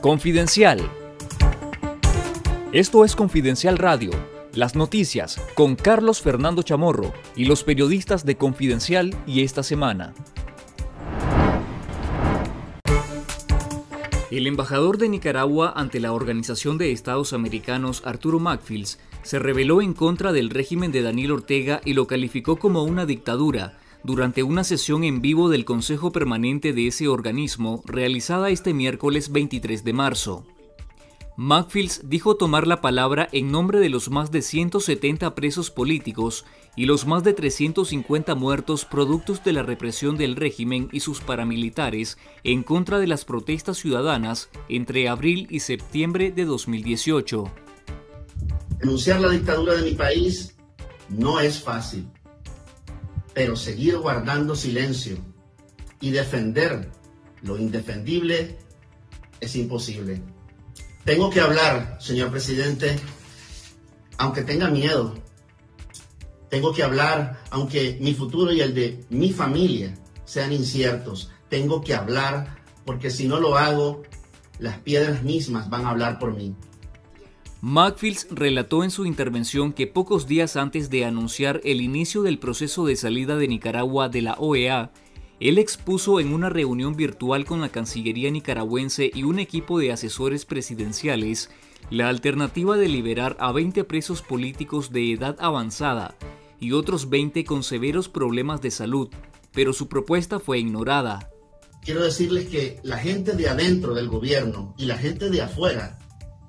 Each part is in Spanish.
Confidencial. Esto es Confidencial Radio, las noticias con Carlos Fernando Chamorro y los periodistas de Confidencial y esta semana. El embajador de Nicaragua ante la Organización de Estados Americanos, Arturo Macfields, se rebeló en contra del régimen de Daniel Ortega y lo calificó como una dictadura durante una sesión en vivo del Consejo Permanente de ese organismo realizada este miércoles 23 de marzo. Macfields dijo tomar la palabra en nombre de los más de 170 presos políticos y los más de 350 muertos productos de la represión del régimen y sus paramilitares en contra de las protestas ciudadanas entre abril y septiembre de 2018. Denunciar la dictadura de mi país no es fácil pero seguir guardando silencio y defender lo indefendible es imposible. Tengo que hablar, señor presidente, aunque tenga miedo. Tengo que hablar, aunque mi futuro y el de mi familia sean inciertos. Tengo que hablar, porque si no lo hago, las piedras mismas van a hablar por mí. Macfields relató en su intervención que pocos días antes de anunciar el inicio del proceso de salida de Nicaragua de la OEA, él expuso en una reunión virtual con la Cancillería nicaragüense y un equipo de asesores presidenciales la alternativa de liberar a 20 presos políticos de edad avanzada y otros 20 con severos problemas de salud, pero su propuesta fue ignorada. Quiero decirles que la gente de adentro del gobierno y la gente de afuera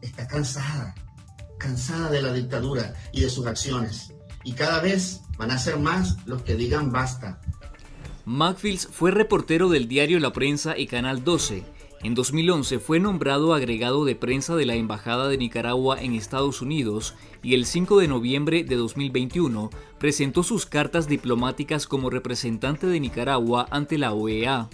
está cansada, cansada de la dictadura y de sus acciones. Y cada vez van a ser más los que digan basta. Macfields fue reportero del diario La Prensa y Canal 12. En 2011 fue nombrado agregado de prensa de la Embajada de Nicaragua en Estados Unidos y el 5 de noviembre de 2021 presentó sus cartas diplomáticas como representante de Nicaragua ante la OEA.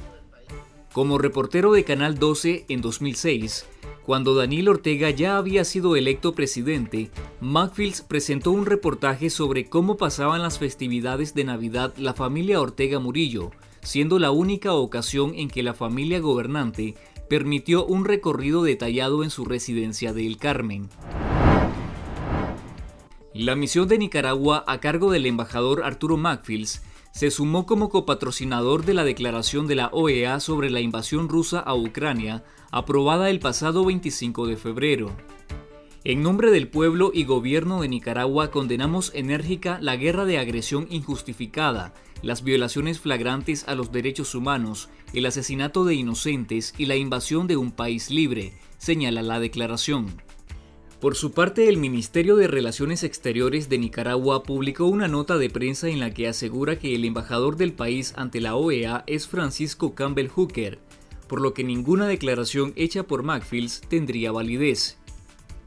Como reportero de Canal 12 en 2006, cuando Daniel Ortega ya había sido electo presidente, Macfields presentó un reportaje sobre cómo pasaban las festividades de Navidad la familia Ortega Murillo, siendo la única ocasión en que la familia gobernante permitió un recorrido detallado en su residencia de El Carmen. La misión de Nicaragua a cargo del embajador Arturo Macfields se sumó como copatrocinador de la declaración de la OEA sobre la invasión rusa a Ucrania, aprobada el pasado 25 de febrero. En nombre del pueblo y gobierno de Nicaragua condenamos enérgica la guerra de agresión injustificada, las violaciones flagrantes a los derechos humanos, el asesinato de inocentes y la invasión de un país libre, señala la declaración. Por su parte, el Ministerio de Relaciones Exteriores de Nicaragua publicó una nota de prensa en la que asegura que el embajador del país ante la OEA es Francisco Campbell Hooker, por lo que ninguna declaración hecha por Macfields tendría validez.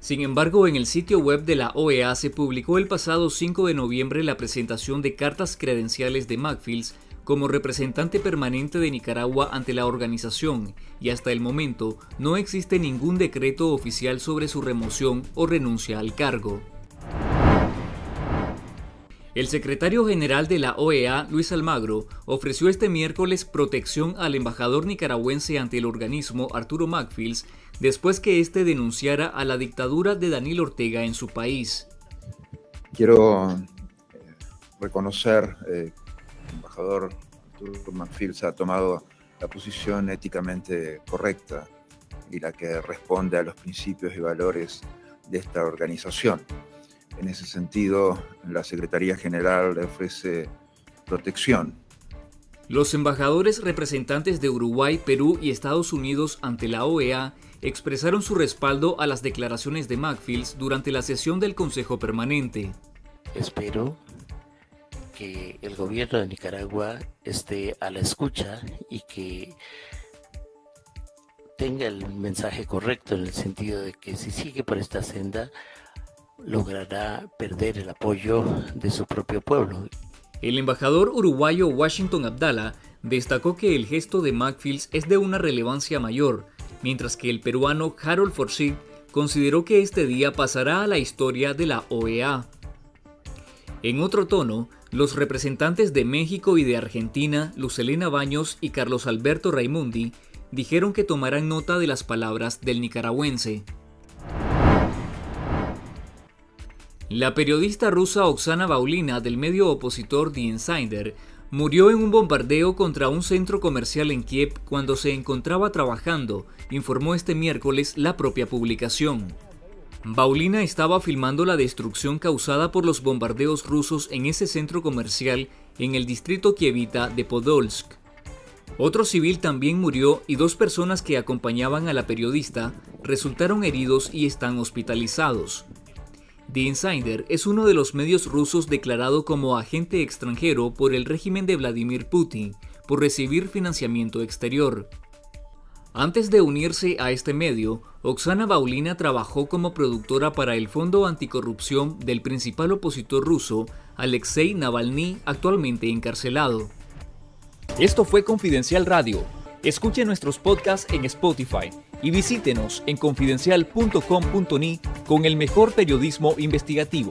Sin embargo, en el sitio web de la OEA se publicó el pasado 5 de noviembre la presentación de cartas credenciales de Macfields como representante permanente de Nicaragua ante la organización y hasta el momento no existe ningún decreto oficial sobre su remoción o renuncia al cargo. El secretario general de la OEA, Luis Almagro, ofreció este miércoles protección al embajador nicaragüense ante el organismo Arturo Macfields después que éste denunciara a la dictadura de Daniel Ortega en su país. Quiero eh, reconocer eh, embajador Arturo Manfields ha tomado la posición éticamente correcta y la que responde a los principios y valores de esta organización. En ese sentido, la Secretaría General le ofrece protección. Los embajadores representantes de Uruguay, Perú y Estados Unidos ante la OEA expresaron su respaldo a las declaraciones de Macfields durante la sesión del Consejo Permanente. Espero que el gobierno de Nicaragua esté a la escucha y que tenga el mensaje correcto en el sentido de que si sigue por esta senda logrará perder el apoyo de su propio pueblo. El embajador uruguayo Washington Abdala destacó que el gesto de Macfields es de una relevancia mayor, mientras que el peruano Harold Forsyth consideró que este día pasará a la historia de la OEA. En otro tono, los representantes de México y de Argentina, Lucelena Baños y Carlos Alberto Raimundi, dijeron que tomarán nota de las palabras del nicaragüense. La periodista rusa Oksana Baulina del medio opositor The Insider murió en un bombardeo contra un centro comercial en Kiev cuando se encontraba trabajando, informó este miércoles la propia publicación. Baulina estaba filmando la destrucción causada por los bombardeos rusos en ese centro comercial en el distrito kievita de Podolsk. Otro civil también murió y dos personas que acompañaban a la periodista resultaron heridos y están hospitalizados. The Insider es uno de los medios rusos declarado como agente extranjero por el régimen de Vladimir Putin por recibir financiamiento exterior. Antes de unirse a este medio, Oksana Baulina trabajó como productora para el Fondo Anticorrupción del principal opositor ruso, Alexei Navalny, actualmente encarcelado. Esto fue Confidencial Radio. Escuche nuestros podcasts en Spotify y visítenos en confidencial.com.ni con el mejor periodismo investigativo.